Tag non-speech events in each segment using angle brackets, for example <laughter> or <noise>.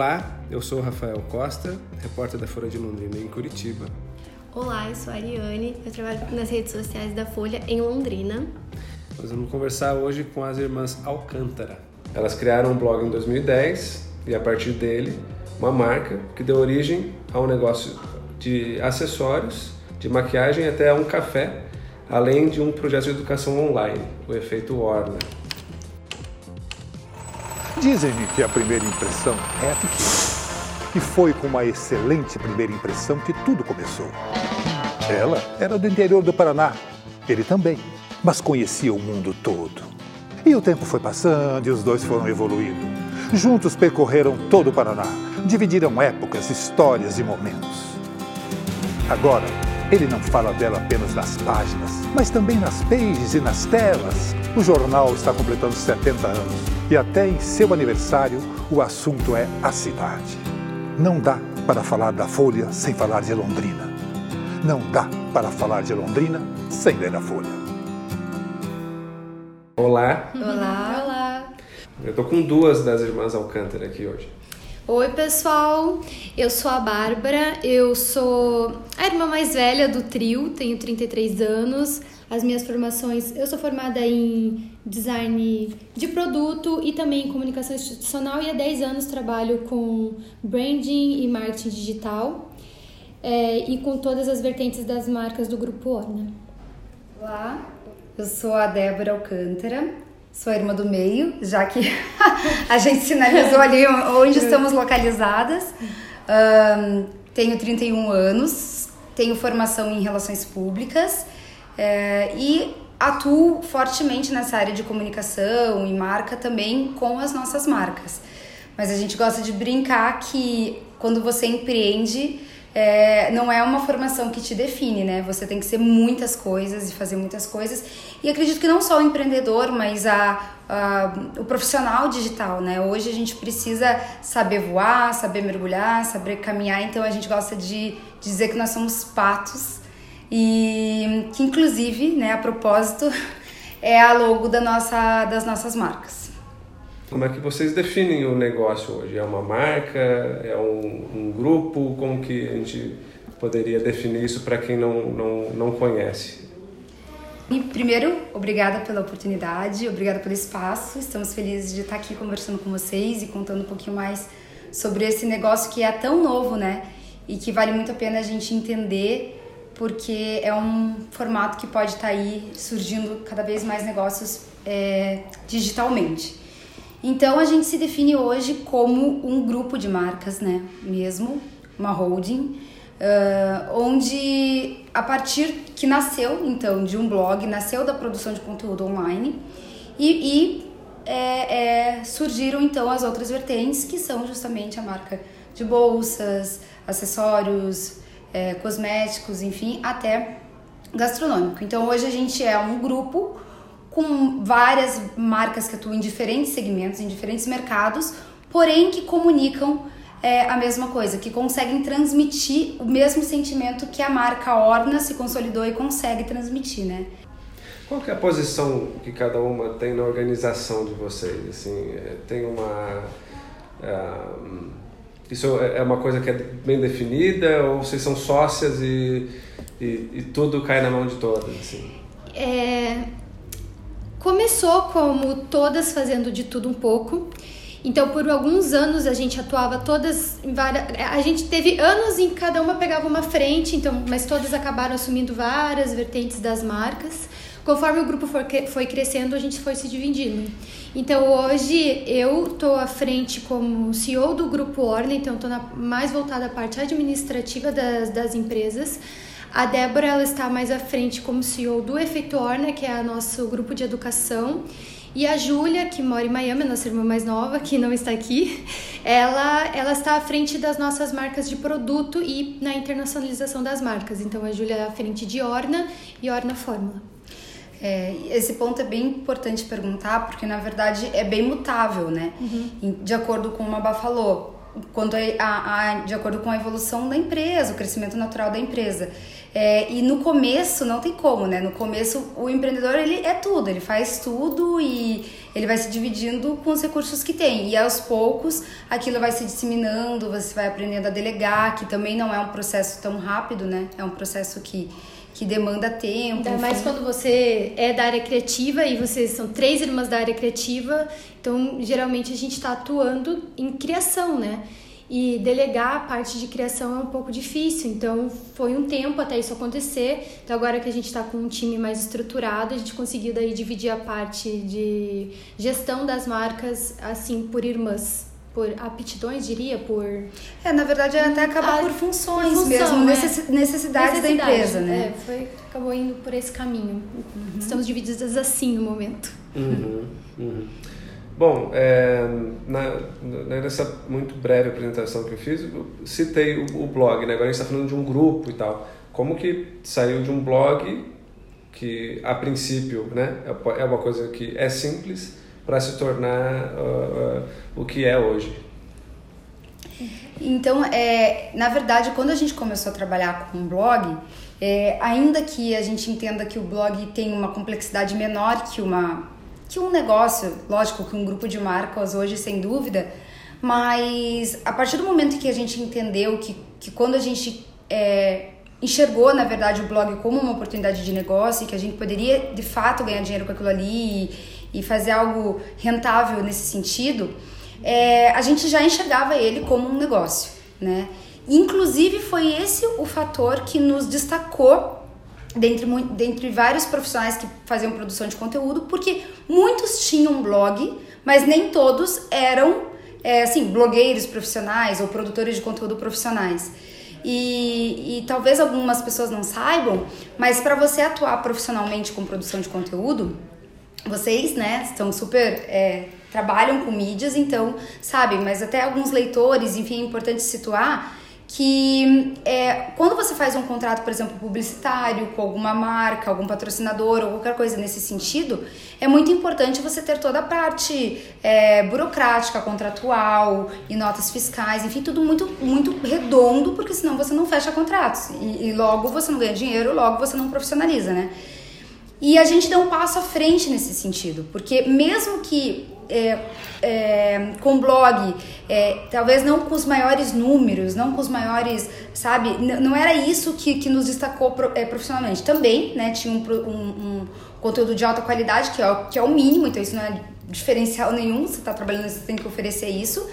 Olá, eu sou Rafael Costa, repórter da Folha de Londrina em Curitiba. Olá, eu sou a Ariane, eu trabalho nas redes sociais da Folha em Londrina. Nós vamos conversar hoje com as irmãs Alcântara. Elas criaram um blog em 2010 e a partir dele uma marca que deu origem a um negócio de acessórios, de maquiagem até a um café, além de um projeto de educação online, o Efeito Orna. Dizem-me que a primeira impressão é a que fica. E foi com uma excelente primeira impressão que tudo começou. Ela era do interior do Paraná, ele também, mas conhecia o mundo todo. E o tempo foi passando e os dois foram evoluindo. Juntos percorreram todo o Paraná, dividiram épocas, histórias e momentos. Agora, ele não fala dela apenas nas páginas, mas também nas pages e nas telas. O jornal está completando 70 anos e até em seu aniversário o assunto é a cidade. Não dá para falar da Folha sem falar de Londrina. Não dá para falar de Londrina sem ler a Folha. Olá. Olá. Olá. Eu tô com duas das irmãs Alcântara aqui hoje. Oi, pessoal. Eu sou a Bárbara. Eu sou a irmã mais velha do trio, tenho 33 anos. As minhas formações, eu sou formada em design de produto e também em comunicação institucional e há 10 anos trabalho com branding e marketing digital é, e com todas as vertentes das marcas do Grupo Orna. Olá, eu sou a Débora Alcântara, sou a irmã do meio, já que <laughs> a gente sinalizou ali onde estamos localizadas. Um, tenho 31 anos, tenho formação em relações públicas é, e atuo fortemente nessa área de comunicação e marca também com as nossas marcas. Mas a gente gosta de brincar que quando você empreende, é, não é uma formação que te define, né? Você tem que ser muitas coisas e fazer muitas coisas. E acredito que não só o empreendedor, mas a, a, o profissional digital, né? Hoje a gente precisa saber voar, saber mergulhar, saber caminhar. Então a gente gosta de dizer que nós somos patos e que inclusive, né, a propósito, <laughs> é a logo da nossa, das nossas marcas. Como é que vocês definem o negócio hoje? É uma marca? É um, um grupo? Como que a gente poderia definir isso para quem não, não, não conhece? E primeiro, obrigada pela oportunidade, obrigada pelo espaço. Estamos felizes de estar aqui conversando com vocês e contando um pouquinho mais sobre esse negócio que é tão novo, né? E que vale muito a pena a gente entender porque é um formato que pode estar tá aí surgindo cada vez mais negócios é, digitalmente. Então a gente se define hoje como um grupo de marcas, né? Mesmo, uma holding, uh, onde a partir que nasceu então de um blog, nasceu da produção de conteúdo online e, e é, é, surgiram então as outras vertentes que são justamente a marca de bolsas, acessórios, é, cosméticos, enfim, até gastronômico. Então hoje a gente é um grupo com várias marcas que atuam em diferentes segmentos, em diferentes mercados, porém que comunicam é, a mesma coisa, que conseguem transmitir o mesmo sentimento que a marca Orna se consolidou e consegue transmitir, né? Qual é a posição que cada uma tem na organização de vocês? Assim, é, tem uma uh, isso é, é uma coisa que é bem definida ou vocês são sócias e, e, e tudo cai na mão de todas? Assim? É, começou como todas fazendo de tudo um pouco. Então, por alguns anos a gente atuava todas em várias. A gente teve anos em que cada uma pegava uma frente, então, mas todas acabaram assumindo várias vertentes das marcas. Conforme o grupo foi crescendo, a gente foi se dividindo. Então hoje eu estou à frente como CEO do Grupo Orna, então estou mais voltada à parte administrativa das, das empresas. A Débora ela está mais à frente como CEO do Efeito Orna, que é nosso grupo de educação. E a Júlia, que mora em Miami, nossa irmã mais nova, que não está aqui, ela, ela está à frente das nossas marcas de produto e na internacionalização das marcas. Então a Júlia é à frente de Orna e Orna Fórmula. É, esse ponto é bem importante perguntar, porque na verdade é bem mutável, né? Uhum. De acordo com o Mabá falou, quando a, a, de acordo com a evolução da empresa, o crescimento natural da empresa. É, e no começo não tem como, né? No começo o empreendedor ele é tudo, ele faz tudo e ele vai se dividindo com os recursos que tem. E aos poucos aquilo vai se disseminando, você vai aprendendo a delegar, que também não é um processo tão rápido, né? É um processo que que demanda tempo. Ainda mais quando você é da área criativa e vocês são três irmãs da área criativa, então geralmente a gente está atuando em criação, né? E delegar a parte de criação é um pouco difícil, então foi um tempo até isso acontecer. Então agora que a gente está com um time mais estruturado, a gente conseguiu daí dividir a parte de gestão das marcas assim por irmãs por aptidões, diria, por... É, na verdade, até acaba por funções por função, mesmo, é. necessidades Necessidade, da empresa, né? É, foi, acabou indo por esse caminho. Uhum. Estamos divididas assim no momento. Uhum, uhum. Bom, é, na, nessa muito breve apresentação que eu fiz, eu citei o, o blog, né? Agora a gente está falando de um grupo e tal. Como que saiu de um blog que, a princípio, né, é uma coisa que é simples, para se tornar uh, uh, o que é hoje. Então, é, na verdade, quando a gente começou a trabalhar com um blog, é, ainda que a gente entenda que o blog tem uma complexidade menor que uma que um negócio, lógico que um grupo de marcas hoje sem dúvida, mas a partir do momento que a gente entendeu que, que quando a gente é, enxergou na verdade o blog como uma oportunidade de negócio e que a gente poderia de fato ganhar dinheiro com aquilo ali e, fazer algo rentável nesse sentido, é, a gente já enxergava ele como um negócio, né? Inclusive foi esse o fator que nos destacou dentre, dentre vários profissionais que faziam produção de conteúdo, porque muitos tinham blog, mas nem todos eram é, assim blogueiros profissionais ou produtores de conteúdo profissionais. E, e talvez algumas pessoas não saibam, mas para você atuar profissionalmente com produção de conteúdo, vocês, né, estão super. É, trabalham com mídias, então sabem, mas até alguns leitores, enfim, é importante situar que é, quando você faz um contrato, por exemplo, publicitário com alguma marca, algum patrocinador ou qualquer coisa nesse sentido, é muito importante você ter toda a parte é, burocrática, contratual e notas fiscais, enfim, tudo muito, muito redondo, porque senão você não fecha contratos e, e logo você não ganha dinheiro, logo você não profissionaliza, né? E a gente deu um passo à frente nesse sentido, porque mesmo que é, é, com blog, é, talvez não com os maiores números, não com os maiores, sabe? Não era isso que, que nos destacou é, profissionalmente. Também, né? Tinha um, um, um, conteúdo de alta qualidade, que é, que é o mínimo, então isso não é diferencial nenhum. Você está trabalhando, você tem que oferecer isso.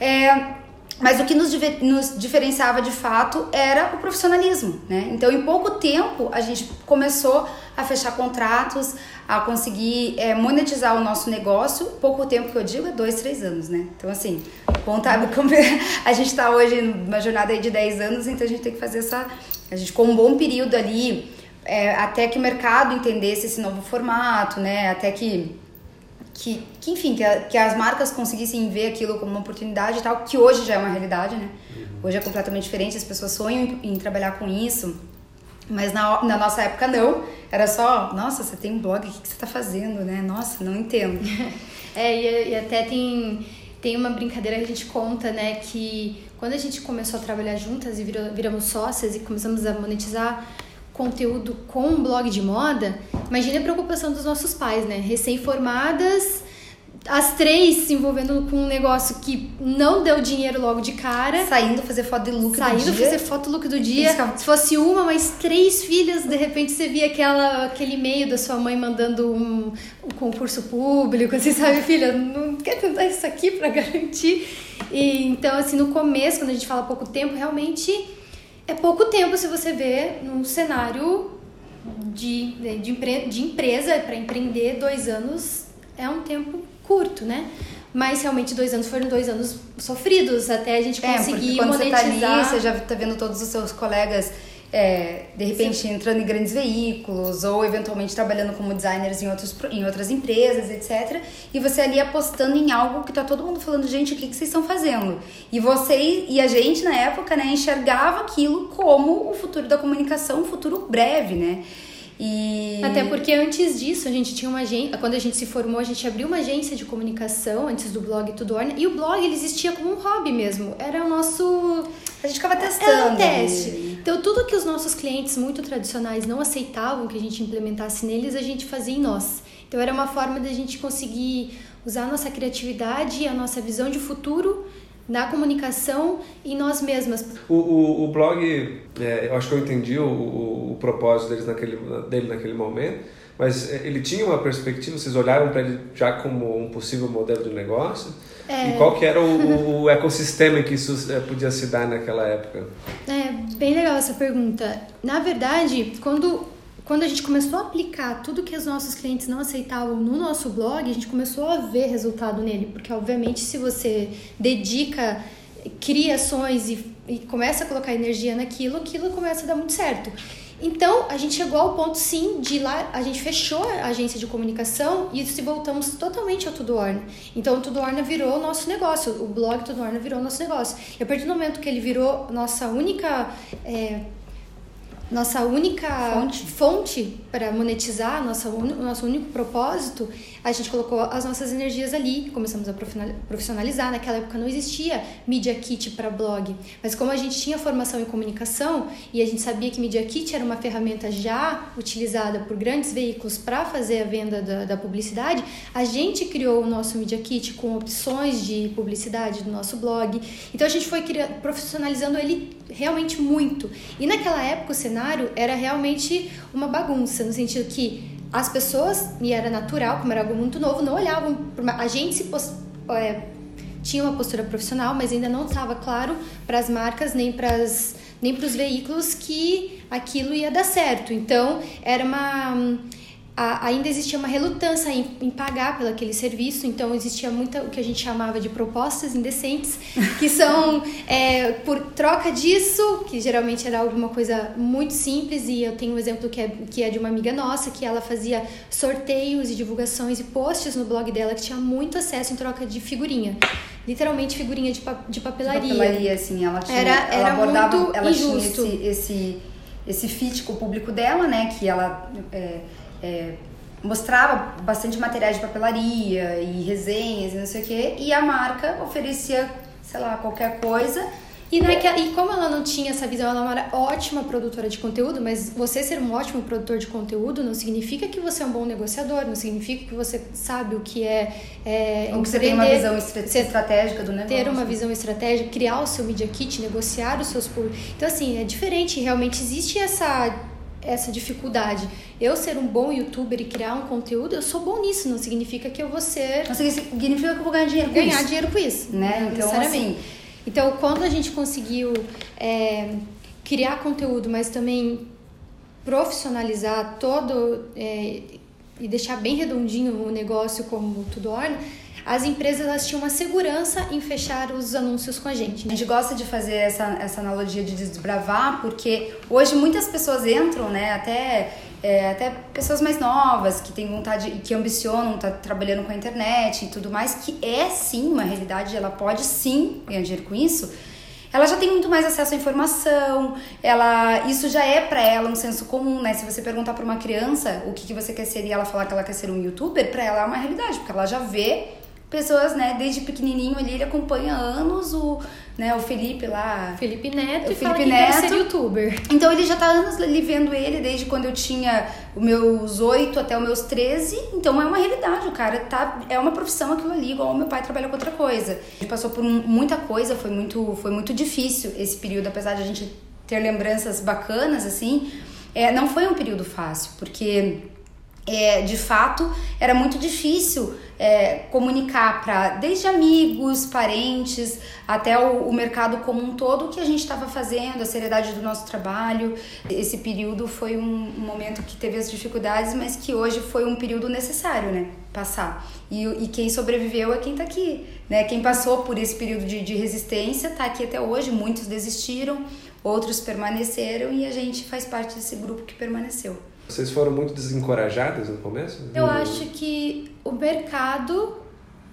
É, mas o que nos, nos, diferenciava de fato era o profissionalismo, né? Então, em pouco tempo, a gente começou a fechar contratos, a conseguir é, monetizar o nosso negócio. Pouco tempo que eu digo é dois, três anos, né? Então, assim, contado <laughs> a gente está hoje numa jornada de 10 anos, então a gente tem que fazer essa. A gente com um bom período ali, é, até que o mercado entendesse esse novo formato, né? Até que que, que enfim, que, a, que, as marcas conseguissem ver aquilo como uma oportunidade e tal, que hoje já é uma realidade, né? Uhum. Hoje é completamente diferente, as pessoas sonham em, em trabalhar com isso, mas na, na, nossa época não, era só, nossa, você tem um blog, o que, que você está fazendo, né? Nossa, não entendo. <laughs> é, e, e, até tem, tem uma brincadeira que a gente conta, né, que quando a gente começou a trabalhar juntas e virou, viramos sócias e começamos a monetizar conteúdo com um blog de moda, imagine a preocupação dos nossos pais, né? Recém-formadas, as três se envolvendo com um negócio que não deu dinheiro logo de cara. Saindo fazer foto de look do dia. Saindo fazer foto look do dia. Se fosse uma, mas três filhas, de repente você via aquela, aquele e-mail da sua mãe mandando um, um concurso público. Você sabe, filha, não quer tentar isso aqui para <laughs> garantir? E, então, assim, no começo, quando a gente fala pouco tempo, realmente é pouco tempo se você vê num cenário de, de, de empresa para empreender dois anos é um tempo curto, né? Mas realmente dois anos foram dois anos sofridos até a gente conseguir é, quando monetizar. Você tá ali, você já tá vendo todos os seus colegas é, de repente Sim. entrando em grandes veículos ou eventualmente trabalhando como designers em, outros, em outras empresas, etc. E você ali apostando em algo que tá todo mundo falando, gente, o que, que vocês estão fazendo? E você e a gente na época, né, enxergava aquilo como o futuro da comunicação, um futuro breve, né? E... Até porque antes disso, a gente tinha uma agência. Quando a gente se formou, a gente abriu uma agência de comunicação antes do blog Tudo Orna. E o blog ele existia como um hobby mesmo. Era o nosso. A gente ficava testando. Era um teste. Então, tudo que os nossos clientes muito tradicionais não aceitavam que a gente implementasse neles, a gente fazia em nós. Então, era uma forma da gente conseguir usar a nossa criatividade e a nossa visão de futuro na comunicação e nós mesmas. O, o, o blog, é, eu acho que eu entendi o, o, o propósito deles naquele, dele naquele momento, mas é, ele tinha uma perspectiva, vocês olharam para ele já como um possível modelo de negócio? É... E qual que era o, o <laughs> ecossistema em que isso é, podia se dar naquela época? É, bem legal essa pergunta. Na verdade, quando quando a gente começou a aplicar tudo que os nossos clientes não aceitavam no nosso blog, a gente começou a ver resultado nele, porque obviamente se você dedica, cria ações e, e começa a colocar energia naquilo, aquilo começa a dar muito certo. Então, a gente chegou ao ponto, sim, de lá, a gente fechou a agência de comunicação e se voltamos totalmente ao Tudo Orna. Então, o Tudo Orna virou nosso negócio, o blog Tudo Orna virou nosso negócio. E a partir do momento que ele virou nossa única é, nossa única fonte, fonte para monetizar, nossa, o nosso único propósito, a gente colocou as nossas energias ali, começamos a profissionalizar. Naquela época não existia Media Kit para blog, mas como a gente tinha formação em comunicação e a gente sabia que Media Kit era uma ferramenta já utilizada por grandes veículos para fazer a venda da, da publicidade, a gente criou o nosso Media Kit com opções de publicidade do nosso blog. Então a gente foi profissionalizando ele realmente muito. E naquela época o cenário era realmente uma bagunça, no sentido que as pessoas, e era natural, como era algo muito novo, não olhavam. A gente se é, tinha uma postura profissional, mas ainda não estava claro para as marcas nem para nem para os veículos que aquilo ia dar certo. Então, era uma a, ainda existia uma relutância em, em, pagar pelo aquele serviço, então existia muita o que a gente chamava de propostas indecentes, <laughs> que são é, por troca disso, que geralmente era alguma coisa muito simples, e eu tenho um exemplo que é, que é de uma amiga nossa, que ela fazia sorteios e divulgações e posts no blog dela que tinha muito acesso em troca de figurinha. Literalmente figurinha de, pa, de papelaria. De papelaria, assim, ela tinha. Era, era ela abordava, muito ela injusto. tinha esse, esse, esse fit com o público dela, né? Que ela. É, é, mostrava bastante materiais de papelaria e resenhas e não sei o quê, e a marca oferecia, sei lá, qualquer coisa. E, naquela, e como ela não tinha essa visão, ela era uma ótima produtora de conteúdo, mas você ser um ótimo produtor de conteúdo não significa que você é um bom negociador, não significa que você sabe o que é. é Ou que você tem uma visão estratégica do negócio. Ter uma visão estratégica, criar o seu Media Kit, negociar os seus públicos. Então, assim, é diferente. Realmente existe essa essa dificuldade. Eu ser um bom youtuber e criar um conteúdo, eu sou bom nisso, não significa que eu vou ser. Não significa que eu vou ganhar dinheiro com ganhar isso. Ganhar dinheiro com isso. Né? Então, assim. Então, quando a gente conseguiu é, criar conteúdo, mas também profissionalizar todo é, e deixar bem redondinho o negócio como tudo orna, as empresas elas tinham uma segurança em fechar os anúncios com a gente. Né? A gente gosta de fazer essa, essa analogia de desbravar, porque hoje muitas pessoas entram, né, até é, até pessoas mais novas que têm vontade e que ambicionam tá trabalhando com a internet e tudo mais, que é sim uma realidade, ela pode sim ganhar dinheiro com isso. Ela já tem muito mais acesso à informação, ela isso já é para ela um senso comum, né? Se você perguntar para uma criança o que, que você quer ser e ela falar que ela quer ser um youtuber, para ela é uma realidade, porque ela já vê pessoas, né, desde pequenininho ali, ele acompanha anos o, né, o Felipe lá. Felipe Neto o e Felipe Neto. ser youtuber. Então ele já tá anos ali vendo ele desde quando eu tinha os meus 8 até os meus 13. Então é uma realidade, o cara tá é uma profissão aquilo ali, igual o meu pai trabalha com outra coisa. A gente passou por muita coisa, foi muito foi muito difícil esse período, apesar de a gente ter lembranças bacanas assim. É, não foi um período fácil, porque é, de fato era muito difícil é, comunicar para desde amigos, parentes, até o, o, mercado como um todo o que a gente estava fazendo, a seriedade do nosso trabalho. Esse período foi um, um, momento que teve as dificuldades, mas que hoje foi um período necessário, né? Passar. E, e quem sobreviveu é quem está aqui, né? Quem passou por esse período de, de resistência está aqui até hoje. Muitos desistiram, outros permaneceram e a gente faz parte desse grupo que permaneceu. Vocês foram muito desencorajadas no começo? Eu acho que o mercado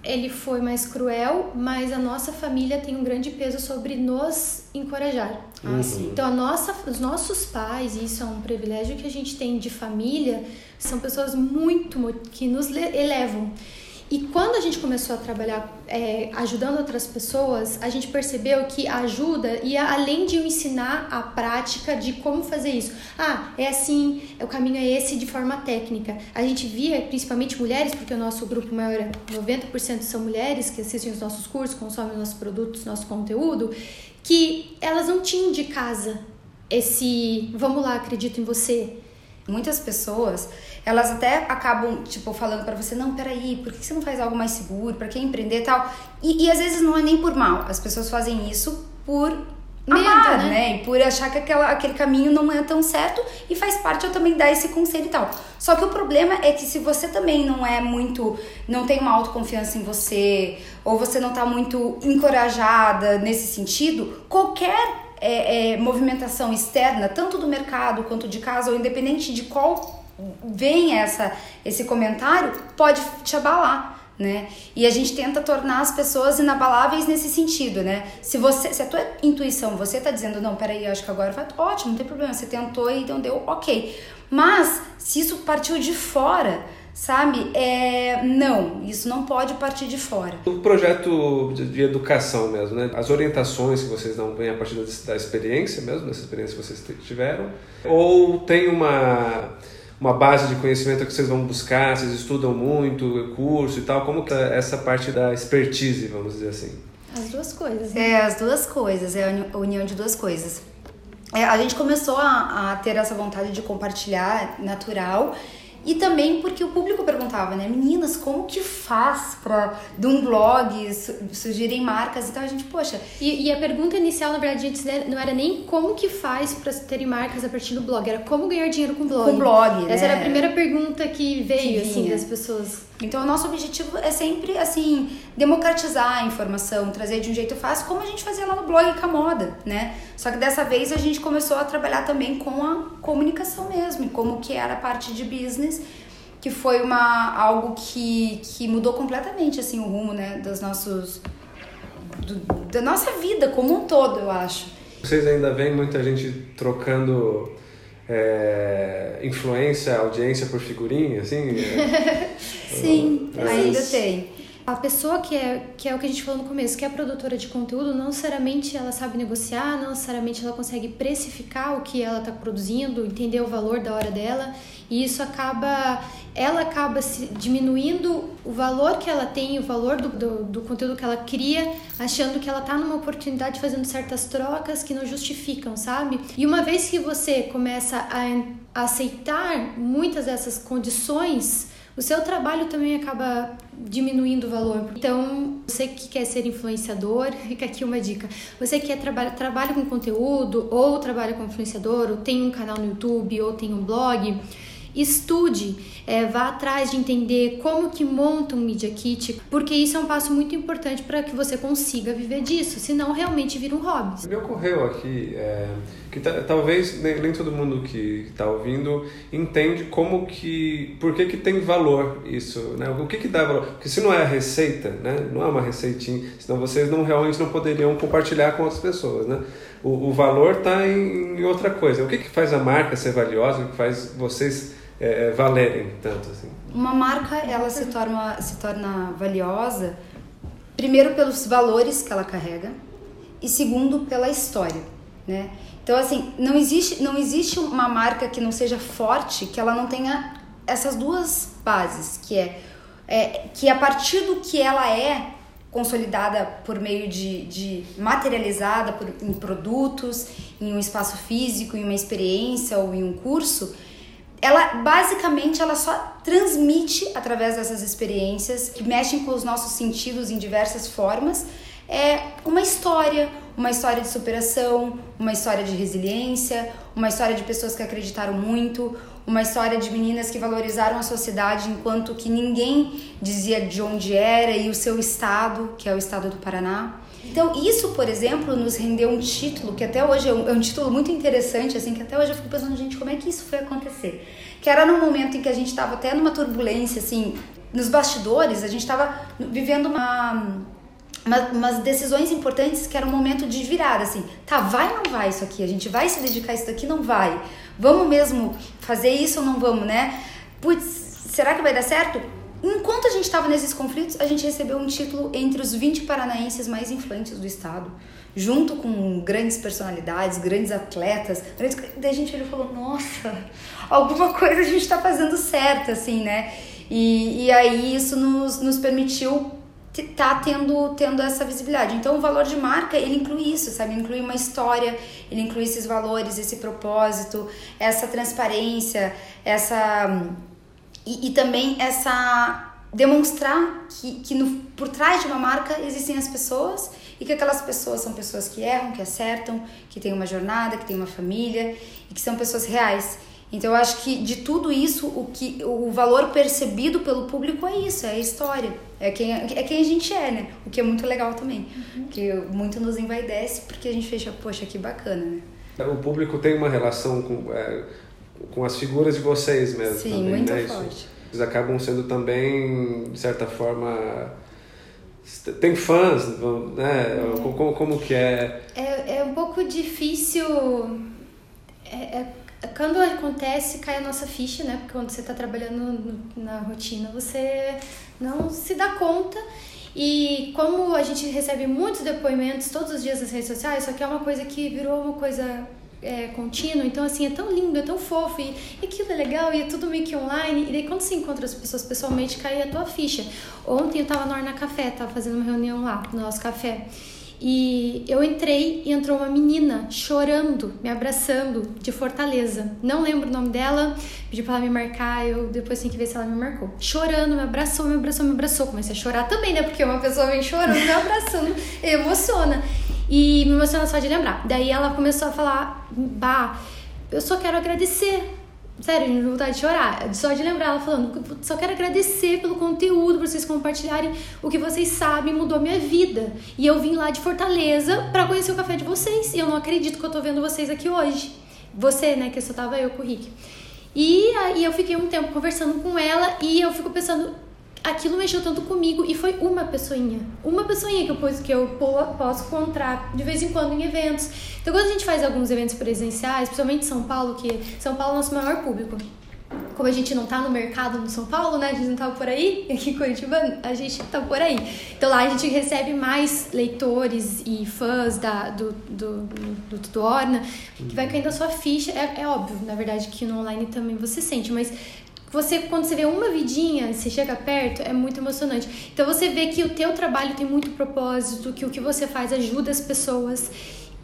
ele foi mais cruel, mas a nossa família tem um grande peso sobre nos encorajar. Uhum. Então, a nossa, os nossos pais, e isso é um privilégio que a gente tem de família, são pessoas muito que nos elevam. E quando a gente começou a trabalhar é, ajudando outras pessoas, a gente percebeu que a ajuda ia além de eu ensinar a prática de como fazer isso. Ah, é assim, o caminho é esse de forma técnica. A gente via, principalmente mulheres, porque o nosso grupo maior é 90% são mulheres que assistem os nossos cursos, consomem nossos produtos, nosso conteúdo, que elas não tinham de casa esse vamos lá, acredito em você. Muitas pessoas, elas até acabam, tipo, falando para você, não, peraí, por que você não faz algo mais seguro? Para que empreender e tal? E, e às vezes não é nem por mal, as pessoas fazem isso por Medo, amar, né? né? E por achar que aquela, aquele caminho não é tão certo e faz parte eu também dar esse conselho e tal. Só que o problema é que se você também não é muito, não tem uma autoconfiança em você, ou você não tá muito encorajada nesse sentido, qualquer é, é, movimentação externa, tanto do mercado quanto de casa, ou independente de qual vem essa, esse comentário, pode te abalar. Né? E a gente tenta tornar as pessoas inabaláveis nesse sentido, né? Se você, se a tua intuição, você tá dizendo, não, peraí, acho que agora vai, ótimo, não tem problema, você tentou e não deu, ok. Mas, se isso partiu de fora, sabe? É, não, isso não pode partir de fora. O projeto de, de educação mesmo, né? As orientações que vocês dão vêm a partir da, da experiência mesmo, dessa experiência que vocês tiveram? Ou tem uma uma base de conhecimento que vocês vão buscar, vocês estudam muito, curso e tal, como que é essa parte da expertise, vamos dizer assim? As duas coisas. Né? É, as duas coisas, é a união de duas coisas. É, a gente começou a, a ter essa vontade de compartilhar natural e também porque o público perguntava, né? Meninas, como que faz para de um blog surgirem marcas e tal? A gente, poxa. E, e, a pergunta inicial, na verdade, não era nem como que faz para terem marcas a partir do blog, era como ganhar dinheiro com blog. Com blog, Essa né? era a primeira pergunta que veio, que assim, das pessoas. Então, o nosso objetivo é sempre, assim, democratizar a informação, trazer de um jeito fácil, como a gente fazia lá no blog com a moda, né? Só que dessa vez a gente começou a trabalhar também com a comunicação mesmo, como que era a parte de business, que foi uma, algo que, que mudou completamente, assim, o rumo, né, dos nossos... Do, da nossa vida como um todo, eu acho. Vocês ainda veem muita gente trocando é, influência, audiência por figurinha, assim? <laughs> Sim, é. ainda tem. A pessoa que é, que é o que a gente falou no começo, que é produtora de conteúdo, não necessariamente ela sabe negociar, não necessariamente ela consegue precificar o que ela está produzindo, entender o valor da hora dela, e isso acaba, ela acaba se diminuindo o valor que ela tem, o valor do, do, do conteúdo que ela cria, achando que ela está numa oportunidade fazendo certas trocas que não justificam, sabe? E uma vez que você começa a, a aceitar muitas dessas condições, o seu trabalho também acaba diminuindo o valor. Então, você que quer ser influenciador, <laughs> fica aqui uma dica. Você que quer trabalha, trabalha com conteúdo, ou trabalha como influenciador, ou tem um canal no YouTube, ou tem um blog, estude, é, vá atrás de entender como que monta um Media Kit, porque isso é um passo muito importante para que você consiga viver disso, senão realmente vira um hobby. Me ocorreu aqui é, que talvez nem, nem, todo mundo que está ouvindo entende como que, por que que tem valor isso, né? O que que dá valor? Porque se não é a receita, né? Não é uma receitinha, senão vocês não realmente não poderiam compartilhar com outras pessoas, né? O, o valor está em, em, outra coisa. O que que faz a marca ser valiosa? O que faz vocês é, valerem tanto assim? Uma marca ela se torna se torna valiosa primeiro pelos valores que ela carrega e segundo pela história, né? Então assim não existe não existe uma marca que não seja forte que ela não tenha essas duas bases que é, é que a partir do que ela é consolidada por meio de, de materializada por, em produtos, em um espaço físico, em uma experiência ou em um curso, ela basicamente ela só transmite através dessas experiências que mexem com os nossos sentidos em diversas formas é uma história, uma história de superação, uma história de resiliência, uma história de pessoas que acreditaram muito, uma história de meninas que valorizaram a sociedade enquanto que ninguém dizia de onde era e o seu estado, que é o estado do Paraná. Então, isso, por exemplo, nos rendeu um título que até hoje é um, é um, título muito interessante, assim, que até hoje eu fico pensando, gente, como é que isso foi acontecer? Que era num momento em que a gente estava até numa turbulência, assim, nos bastidores, a gente estava vivendo uma, uma, umas decisões importantes que era um momento de virada, assim, tá, vai ou não vai isso aqui? A gente vai se dedicar a isso daqui? Não vai. Vamos mesmo fazer isso ou não vamos, né? Putz, será que vai dar certo? Enquanto a gente estava nesses conflitos, a gente recebeu um título entre os 20 paranaenses mais influentes do estado, junto com grandes personalidades, grandes atletas. Grandes... Daí a gente olhou e falou: nossa, alguma coisa a gente está fazendo certo, assim, né? E, e aí isso nos, nos permitiu tá tendo, tendo essa visibilidade. Então, o valor de marca, ele inclui isso, sabe? Ele inclui uma história, ele inclui esses valores, esse propósito, essa transparência, essa... E, e também essa... Demonstrar que, que no, por trás de uma marca existem as pessoas e que aquelas pessoas são pessoas que erram, que acertam, que têm uma jornada, que têm uma família e que são pessoas reais. Então eu acho que de tudo isso, o que o valor percebido pelo público é isso, é a história, é quem, é quem a gente é, né? O que é muito legal também, uhum. que muito nos envaidece porque a gente fecha, poxa, que bacana, né? O público tem uma relação com, é, com as figuras de vocês mesmo. Sim, também, muito né? forte. Isso, eles acabam sendo também, de certa forma, tem fãs, né? É. Como, como que é? é? É um pouco difícil é, é quando acontece, cai a nossa ficha, né? Porque quando você está trabalhando na rotina, você não se dá conta. E como a gente recebe muitos depoimentos todos os dias nas redes sociais, só que é uma coisa que virou uma coisa é, contínua, então assim, é tão lindo, é tão fofo, e, e aquilo é legal, e é tudo meio que online, e daí quando você encontra as pessoas pessoalmente, cai a tua ficha. Ontem eu tava no Arna Café, tava fazendo uma reunião lá, no nosso café, e eu entrei e entrou uma menina chorando, me abraçando, de Fortaleza. Não lembro o nome dela, pedi pra ela me marcar, eu depois tenho que ver se ela me marcou. Chorando, me abraçou, me abraçou, me abraçou. Comecei a chorar também, né? Porque uma pessoa vem chorando, me abraçando, <laughs> emociona. E me emociona só de lembrar. Daí ela começou a falar, bah, eu só quero agradecer Sério, me vontade de chorar. Só de lembrar ela falando, só quero agradecer pelo conteúdo, por vocês compartilharem o que vocês sabem, mudou minha vida. E eu vim lá de Fortaleza para conhecer o café de vocês. E eu não acredito que eu tô vendo vocês aqui hoje. Você, né, que só tava eu com o Rick. E aí eu fiquei um tempo conversando com ela e eu fico pensando, aquilo mexeu tanto comigo e foi uma pessoinha. Uma pessoinha que eu, que eu posso encontrar de vez em quando em eventos. Então, quando a gente faz alguns eventos presenciais, principalmente em São Paulo, que São Paulo é o nosso maior público. Como a gente não tá no mercado no São Paulo, né? A gente não tá por aí, <laughs> aqui em Curitiba a gente tá por aí. Então lá a gente recebe mais leitores e fãs da, do, do, do, do Orna, que vai caindo a sua ficha. É, é óbvio, na verdade, que no online também você sente, mas você quando você vê uma vidinha, você chega perto, é muito emocionante. Então você vê que o teu trabalho tem muito propósito, que o que você faz ajuda as pessoas.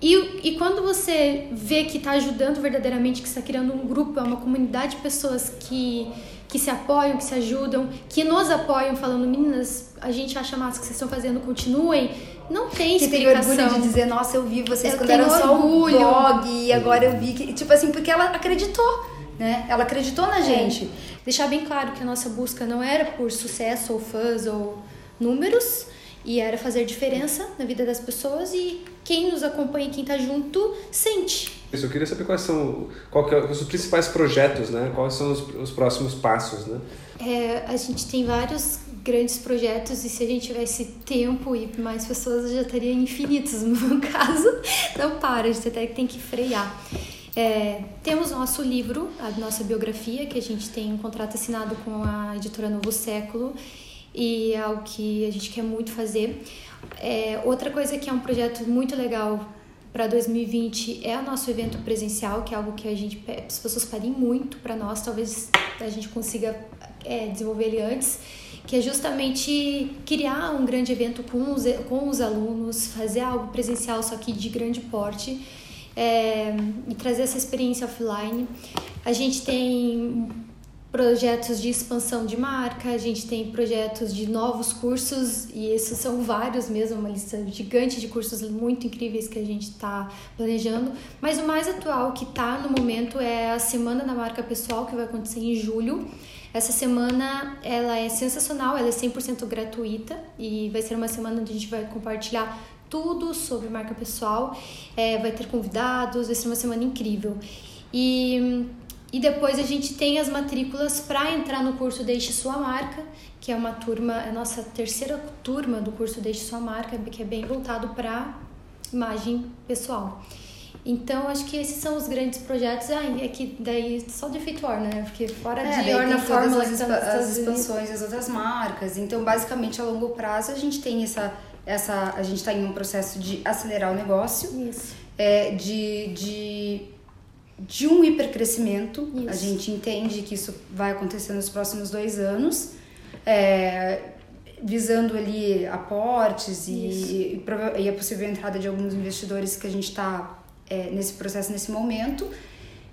E, e quando você vê que está ajudando verdadeiramente, que está criando um grupo, é uma comunidade de pessoas que, que se apoiam, que se ajudam, que nos apoiam, falando, meninas, a gente acha massa que vocês estão fazendo, continuem. Não tem que explicação. Que tem orgulho de dizer, nossa, eu vi vocês eu quando eram só um blog e agora eu vi que... Tipo assim, porque ela acreditou né? Ela acreditou na é. Deixar bem claro que a nossa busca não era por sucesso ou fãs ou números, e era fazer diferença na vida das pessoas e quem nos acompanha, quem está junto, sente. Eu queria saber quais são qual é, os principais projetos, né? Quais são os, os próximos passos, né? É, a gente tem vários grandes projetos e se a gente tivesse tempo e mais pessoas já estaria infinitos. <laughs> No meu caso, não para, a gente até tem que frear. É, temos nosso livro, a nossa biografia, que a gente tem um contrato assinado com a editora Novo Século e é algo que a gente quer muito fazer. É, outra coisa que é um projeto muito legal para 2020 é o nosso evento presencial, que é algo que a gente as pessoas pedem muito para nós, talvez a gente consiga é, desenvolver ele antes, que é justamente criar um grande evento com os, com os alunos, fazer algo presencial, só que de grande porte é, e trazer essa experiência offline. A gente tem projetos de expansão de marca, a gente tem projetos de novos cursos, e esses são vários mesmo, uma lista gigante de cursos muito incríveis que a gente está planejando. Mas o mais atual que está no momento é a Semana da Marca Pessoal, que vai acontecer em julho. Essa semana ela é sensacional, ela é 100% gratuita e vai ser uma semana onde a gente vai compartilhar tudo sobre marca pessoal. É, vai ter convidados, vai ser uma semana incrível. E, e depois a gente tem as matrículas para entrar no curso Deixe Sua Marca, que é uma turma, é a nossa terceira turma do curso Deixe Sua Marca, que é bem voltado para imagem pessoal. Então, acho que esses são os grandes projetos. Ah, é que daí só de Fit Orna, né? Porque fora É, de Orna todas Fórmula, as, tá expa- as expansões das outras marcas. Então, basicamente, a longo prazo, a gente tem essa... essa a gente está em um processo de acelerar o negócio, Isso. é, de, de, de um hipercrescimento. Isso. A gente entende que isso vai acontecer nos próximos dois anos, é, visando ali aportes e, e, e a possível entrada de alguns investidores que a gente está nesse processo nesse momento.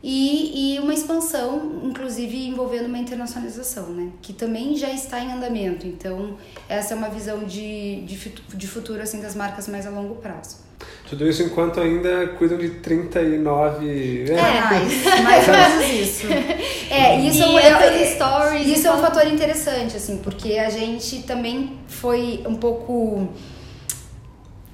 E, e uma expansão, inclusive envolvendo uma internacionalização, né? Que também já está em andamento. Então, essa é uma visão de, de, de futuro assim, das marcas mais a longo prazo. Tudo isso enquanto ainda cuidam de 39. É, É. mais, <laughs> mais ou menos isso. É, isso E é, é- stories isso é um fator interessante, assim, porque a gente também foi um pouco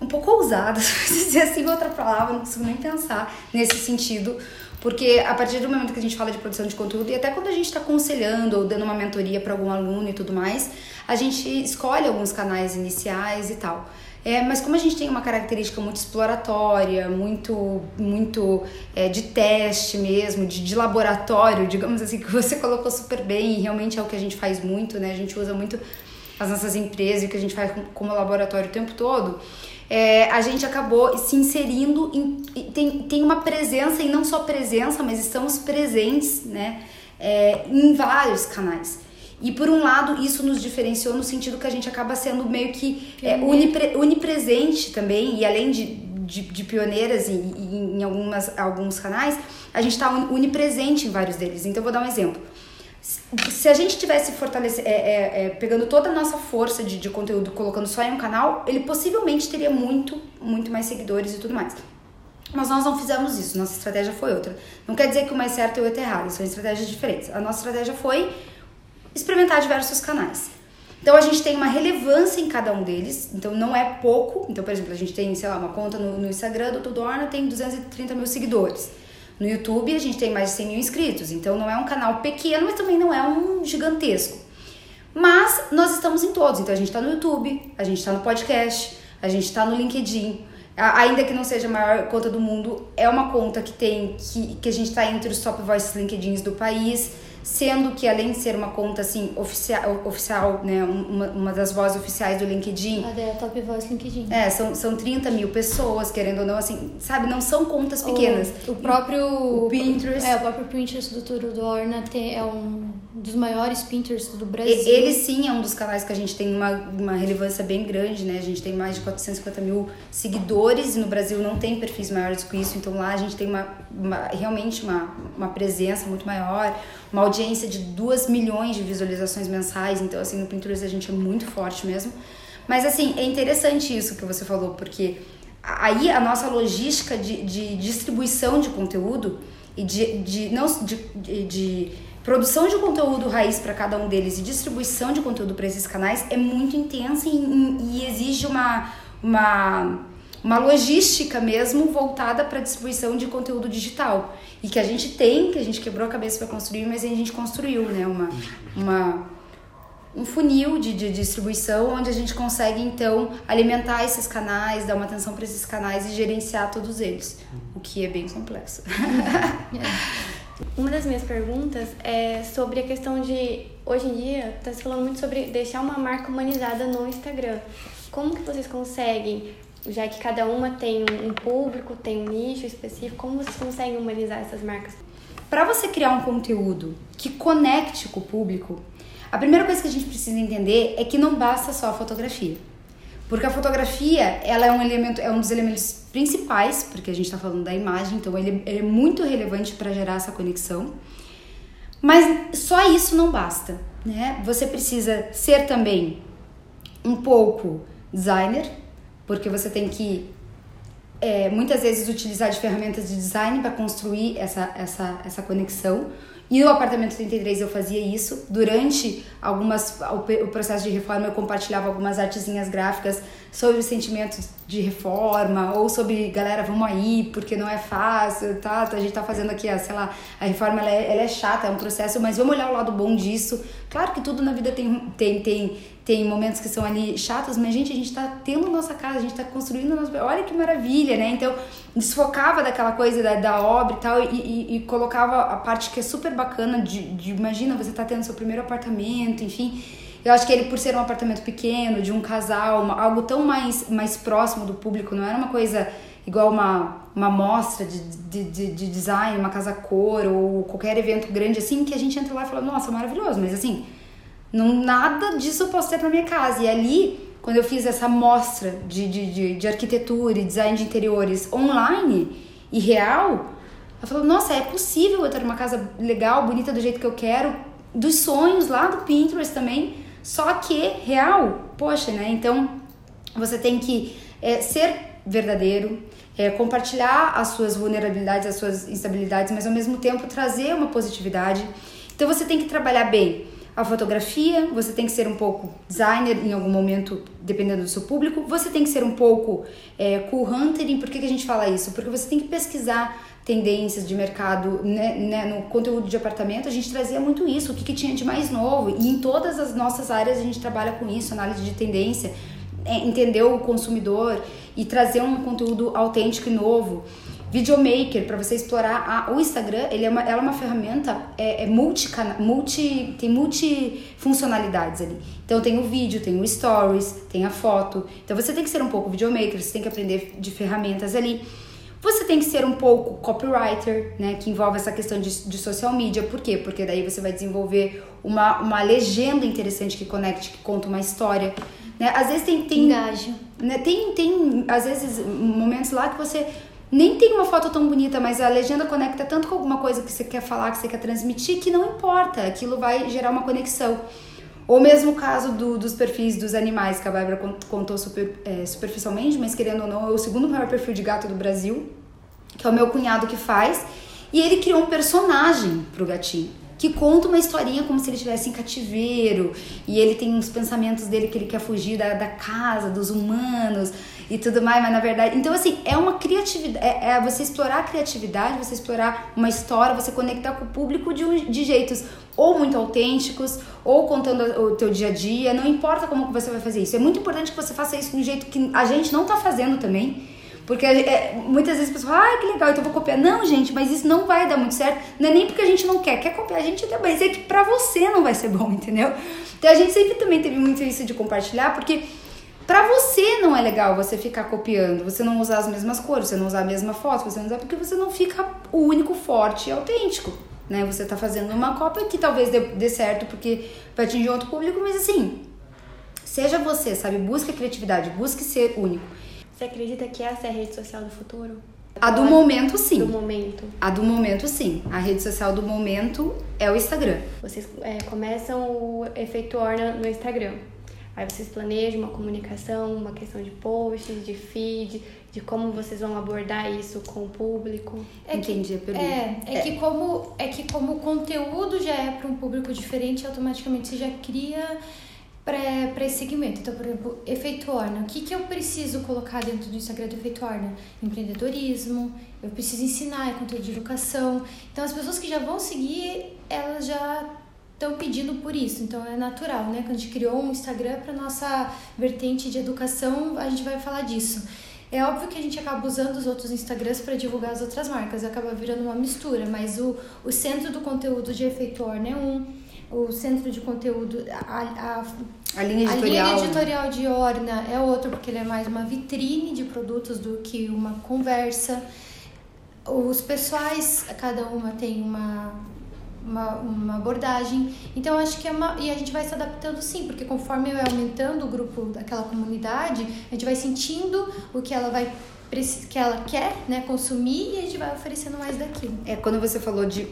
um pouco ousada, <laughs> se dizer assim outra palavra, não consigo nem pensar nesse sentido, porque a partir do momento que a gente fala de produção de conteúdo e até quando a gente está aconselhando ou dando uma mentoria para algum aluno e tudo mais, a gente escolhe alguns canais iniciais e tal. É, mas como a gente tem uma característica muito exploratória, muito, muito é, de teste mesmo, de, de laboratório, digamos assim, <laughs> que você colocou super bem e realmente é o que a gente faz muito, né? A gente usa muito as nossas empresas e o que a gente faz com- como laboratório o tempo todo, é, a gente acabou se inserindo em, e tem, tem uma presença, e não só presença, mas estamos presentes né, é, em vários canais. E por um lado, isso nos diferenciou no sentido que a gente acaba sendo meio que é, unipre- unipresente também, e além de, de, de pioneiras em, em, algumas, alguns canais, a gente está unipresente em vários deles. Então, vou dar um exemplo se a gente tivesse fortalece, é, é, é, pegando toda a nossa força de, de conteúdo, colocando só em um canal, ele possivelmente teria muito, muito mais seguidores e tudo mais. Mas nós não fizemos isso, nossa estratégia foi outra. Não quer dizer que o mais certo e o outro errado, são estratégias diferentes. A nossa estratégia foi experimentar diversos canais. Então a gente tem uma relevância em cada um deles, então não é pouco. Então, por exemplo, a gente tem, sei lá, uma conta no, no Instagram do Tudo Orna, tem 230 mil seguidores. No YouTube a gente tem mais de 100 mil inscritos, então não é um canal pequeno, mas também não é um gigantesco. Mas nós estamos em todos, então a gente está no YouTube, a gente está no podcast, a gente está no LinkedIn. Ainda que não seja a maior conta do mundo, é uma conta que tem que, que a gente está entre os top voices LinkedIns do país, sendo que além de ser uma conta assim oficial, oficial né, uma, uma das vozes oficiais do LinkedIn, a Top Voice LinkedIn? é, são, são 30 mil pessoas, querendo ou não, assim, sabe, não são contas pequenas. O, o próprio O Pinterest. É, o próprio Pinterest do Turo do Orna tem, é um dos maiores Pinterest do Brasil. Ele sim é um dos canais que a gente tem uma, uma relevância bem grande, né? A gente tem mais de 450 mil seguidores e no Brasil não tem perfis maiores que isso, então lá a gente tem uma, uma- realmente uma, uma presença muito maior, uma audiência de 2 milhões de visualizações mensais, então assim, no Pinterest a gente é muito forte mesmo. Mas assim, é interessante isso que você falou, porque aí a nossa logística de, de distribuição de conteúdo e de, de não de, de produção de conteúdo raiz para cada um deles e distribuição de conteúdo para esses canais é muito intensa e, e exige uma, uma, uma logística mesmo voltada para distribuição de conteúdo digital. E que a gente tem, que a gente quebrou a cabeça para construir, mas a gente construiu, né, uma, uma um funil de, de distribuição onde a gente consegue então alimentar esses canais, dar uma atenção para esses canais e gerenciar todos eles, o que é bem complexo. <laughs> Uma das minhas perguntas é sobre a questão de, hoje em dia, está se falando muito sobre deixar uma marca humanizada no Instagram. Como que vocês conseguem, já que cada uma tem um público, tem um nicho específico, como vocês conseguem humanizar essas marcas? Para você criar um conteúdo que conecte com o público, a primeira coisa que a gente precisa entender é que não basta só a fotografia. Porque a fotografia, ela é um elemento, é um dos elementos principais, porque a gente está falando da imagem, então ele, ele é muito relevante para gerar essa conexão. Mas só isso não basta, né? Você precisa ser também um pouco designer, porque você tem que é, muitas vezes utilizar de ferramentas de design para construir essa, essa, essa conexão. E no apartamento 33 eu fazia isso. Durante algumas o, processo de reforma eu compartilhava algumas artezinhas gráficas sobre os sentimentos de reforma ou sobre galera, vamos aí, porque não é fácil, tá? A gente tá fazendo aqui, sei lá, a reforma ela é, ela é chata, é um processo, mas vamos olhar o lado bom disso. Claro que tudo na vida tem tem tem tem momentos que são ali chatos, mas gente, a gente tá tendo nossa casa, a gente tá construindo nosso. Olha que maravilha, né? Então, desfocava daquela coisa da, da obra e tal, e, e, e, colocava a parte que é super bacana de, de imagina, você tá tendo seu primeiro apartamento, enfim. Eu acho que ele, por ser um apartamento pequeno, de um casal, uma, algo tão mais, mais próximo do público, não era uma coisa igual uma, uma mostra de, de, de, de design, uma casa cor ou qualquer evento grande assim, que a gente entra lá e fala, nossa, maravilhoso, mas assim, não, nada disso eu posso ter pra minha casa. E ali, quando eu fiz essa mostra de, de, de, de arquitetura e design de interiores online e real, eu falo, nossa, é possível eu ter uma casa legal, bonita do jeito que eu quero, dos sonhos lá do Pinterest também, só que real, poxa, né? Então você tem que é, ser verdadeiro, é, compartilhar as suas vulnerabilidades, as suas instabilidades, mas ao mesmo tempo trazer uma positividade. Então você tem que trabalhar bem a fotografia, você tem que ser um pouco designer em algum momento, dependendo do seu público, você tem que ser um pouco é, cool huntering. Por que, que a gente fala isso? Porque você tem que pesquisar tendências de mercado né, né, no conteúdo de apartamento, a gente trazia muito isso, o que, que tinha de mais novo. E em todas as nossas áreas a gente trabalha com isso, análise de tendência, é, entender o consumidor e trazer um conteúdo autêntico e novo. Videomaker, para você explorar a, o Instagram, ele é uma, ela é uma ferramenta, é, é multi, multi, tem multifuncionalidades ali. Então tem o vídeo, tem o stories, tem a foto. Então você tem que ser um pouco videomaker, você tem que aprender de ferramentas ali. Você tem que ser um pouco copywriter, né? Que envolve essa questão de, de social media. Por quê? Porque daí você vai desenvolver uma, uma legenda interessante que conecte, que conta uma história. Né? Às vezes tem. tem. Né? Tem, tem, às vezes, momentos lá que você nem tem uma foto tão bonita, mas a legenda conecta tanto com alguma coisa que você quer falar, que você quer transmitir, que não importa, aquilo vai gerar uma conexão. Ou mesmo o caso do, dos perfis dos animais, que a Bárbara contou super, é, superficialmente, mas querendo ou não, é o segundo maior perfil de gato do Brasil, que é o meu cunhado que faz, e ele criou um personagem pro gatinho que conta uma historinha como se ele estivesse em cativeiro e ele tem uns pensamentos dele que ele quer fugir da, da casa, dos humanos e tudo mais, mas na verdade. Então, assim, é uma criatividade. É, é você explorar a criatividade, você explorar uma história, você conectar com o público de, de jeitos ou muito autênticos, ou contando o teu dia a dia. Não importa como você vai fazer isso. É muito importante que você faça isso de um jeito que a gente não tá fazendo também. Porque é, muitas vezes a pessoa fala, ah, que legal, então eu vou copiar. Não, gente, mas isso não vai dar muito certo. Não é nem porque a gente não quer, quer copiar a gente até, mas é que pra você não vai ser bom, <laughs> entendeu? Então a gente sempre também teve muito isso de compartilhar, porque Pra você não é legal você ficar copiando, você não usar as mesmas cores, você não usar a mesma foto, você não usar porque você não fica o único forte e autêntico, né? Você tá fazendo uma cópia que talvez dê, dê certo porque vai atingir outro público, mas assim, seja você, sabe? Busque a criatividade, busque ser único. Você acredita que essa é a rede social do futuro? A do momento, sim. Do momento. A do momento, sim. A rede social do momento é o Instagram. Vocês é, começam o efeito Orna no Instagram. Aí vocês planejam uma comunicação, uma questão de posts, de feed, de como vocês vão abordar isso com o público. É Entendi a pergunta. É, é, é, Que como, é que como o conteúdo já é para um público diferente, automaticamente você já cria para esse segmento. Então, por exemplo, efeito Orna. O que, que eu preciso colocar dentro do Instagram do efeito Orna? Empreendedorismo, eu preciso ensinar, é conteúdo de educação. Então, as pessoas que já vão seguir, elas já estão pedindo por isso, então é natural, né? Quando a gente criou um Instagram para nossa vertente de educação, a gente vai falar disso. É óbvio que a gente acaba usando os outros Instagrams para divulgar as outras marcas, acaba virando uma mistura, mas o, o centro do conteúdo de Efeito Orna é um, o centro de conteúdo, a, a, a linha editorial, a linha editorial de Orna é outro, porque ele é mais uma vitrine de produtos do que uma conversa. Os pessoais, cada uma tem uma uma, uma abordagem. Então acho que é uma. E a gente vai se adaptando sim, porque conforme vai aumentando o grupo daquela comunidade, a gente vai sentindo o que ela vai que ela quer né, consumir e a gente vai oferecendo mais daquilo. É, quando você falou de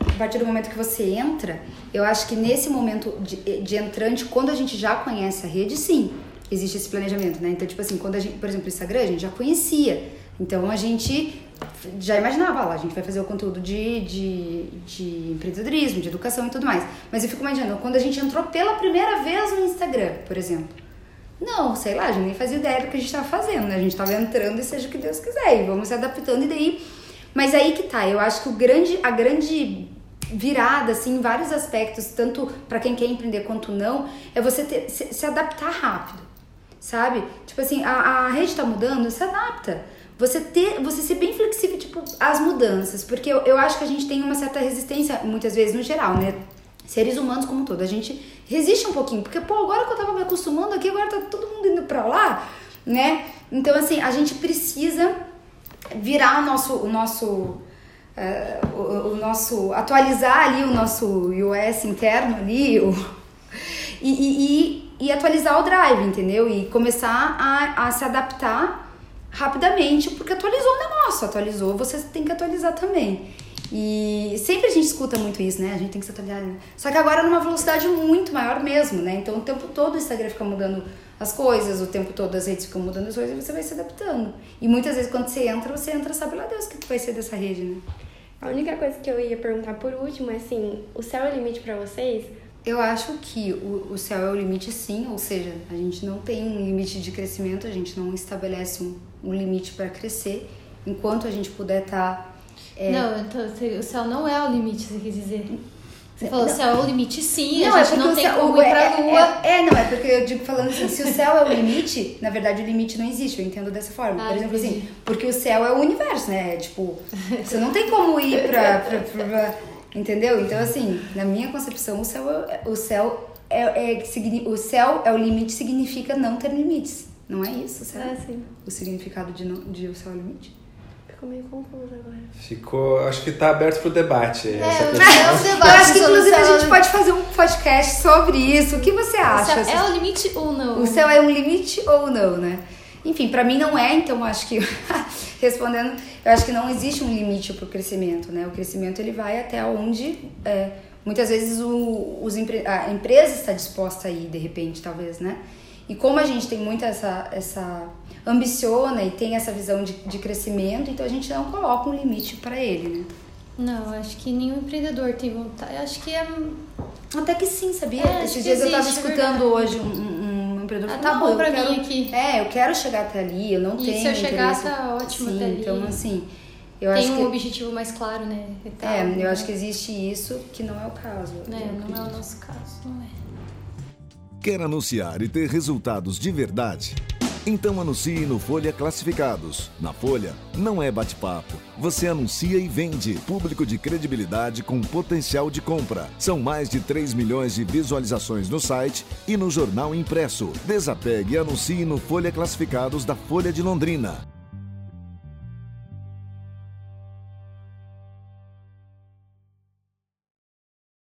a partir do momento que você entra, eu acho que nesse momento de, de entrante, quando a gente já conhece a rede, sim, existe esse planejamento, né? Então, tipo assim, quando a gente, por exemplo, o Instagram, a gente já conhecia. Então a gente já imaginava, lá, a gente vai fazer o conteúdo de, de, de empreendedorismo, de educação e tudo mais. Mas eu fico imaginando, quando a gente entrou pela primeira vez no Instagram, por exemplo. Não, sei lá, a gente nem fazia ideia do que a gente estava fazendo, né? A gente estava entrando e seja o que Deus quiser, e vamos se adaptando e daí. Mas aí que tá, eu acho que o grande, a grande virada assim em vários aspectos, tanto para quem quer empreender quanto não, é você ter, se, se, adaptar rápido, sabe? Tipo assim, a, a rede está mudando, se adapta. Você ter, você ser bem flexível tipo às mudanças, porque eu, eu acho que a gente tem uma certa resistência muitas vezes no geral, né? Seres humanos como todo, a gente resiste um pouquinho, porque pô, agora que eu tava me acostumando aqui, agora tá todo mundo indo para lá, né? Então assim, a gente precisa virar o nosso o nosso uh, o, o, nosso atualizar ali o nosso US interno ali o, e, e, e, atualizar o drive, entendeu? E começar a, a se adaptar rapidamente, porque atualizou o negócio, atualizou, você tem que atualizar também. E sempre a gente escuta muito isso, né? A gente tem que se atualizar. Só que agora numa velocidade muito maior mesmo, né? Então o tempo todo o Instagram fica mudando as coisas, o tempo todo as redes ficam mudando as coisas e você vai se adaptando. E muitas vezes quando você entra, você entra, sabe lá Deus o que vai ser dessa rede, né? A única coisa que eu ia perguntar por último é assim, o céu é o limite para vocês? Eu acho que o, o céu é o limite sim, ou seja, a gente não tem um limite de crescimento, a gente não estabelece um, um limite para crescer, enquanto a gente puder estar... Tá, é... Não, então o céu não é o limite, você quer dizer... Você falou, o céu é o limite, sim, não, a gente é não tem céu, como ir pra é, lua. É, é, não, é porque eu digo falando assim, se o céu é o limite, na verdade o limite não existe, eu entendo dessa forma. Ah, Por exemplo, entendi. assim, porque o céu é o universo, né? É, tipo, você não tem como ir pra, pra, pra, pra, Entendeu? Então, assim, na minha concepção, o céu é, o céu é, é, o céu é o limite significa não ter limites. Não é isso, certo? É, sim. O significado de, não, de o céu é o limite? ficou meio confuso agora. Ficou. Acho que tá aberto pro debate. É, essa questão. é um debate. Eu acho que inclusive a gente pode fazer um podcast sobre isso. O que você acha? O céu é o limite ou não? O céu é um limite ou não, né? Enfim, para mim não é, então acho que <laughs> respondendo, eu acho que não existe um limite para o crescimento, né? O crescimento ele vai até onde é, muitas vezes o, os, a empresa está disposta a ir, de repente, talvez, né? E como a gente tem muito essa, essa ambiciona e tem essa visão de, de crescimento, então a gente não coloca um limite para ele, né? Não, acho que nenhum empreendedor tem vontade. Acho que é. Até que sim, sabia? É, Esses dias existe, eu estava é escutando é hoje um, um, empreendedor ah, tá bom pra quero, mim aqui. É, eu quero chegar até ali, eu não e tenho. Se eu chegar, tá ótimo sim, até ali. Então, assim. Eu tem um que... objetivo mais claro, né? Tal, é, eu né? acho que existe isso que não é o caso. É, não é o nosso caso, não é. Quer anunciar e ter resultados de verdade? Então anuncie no Folha Classificados. Na Folha, não é bate-papo. Você anuncia e vende. Público de credibilidade com potencial de compra. São mais de 3 milhões de visualizações no site e no jornal impresso. Desapegue e anuncie no Folha Classificados da Folha de Londrina.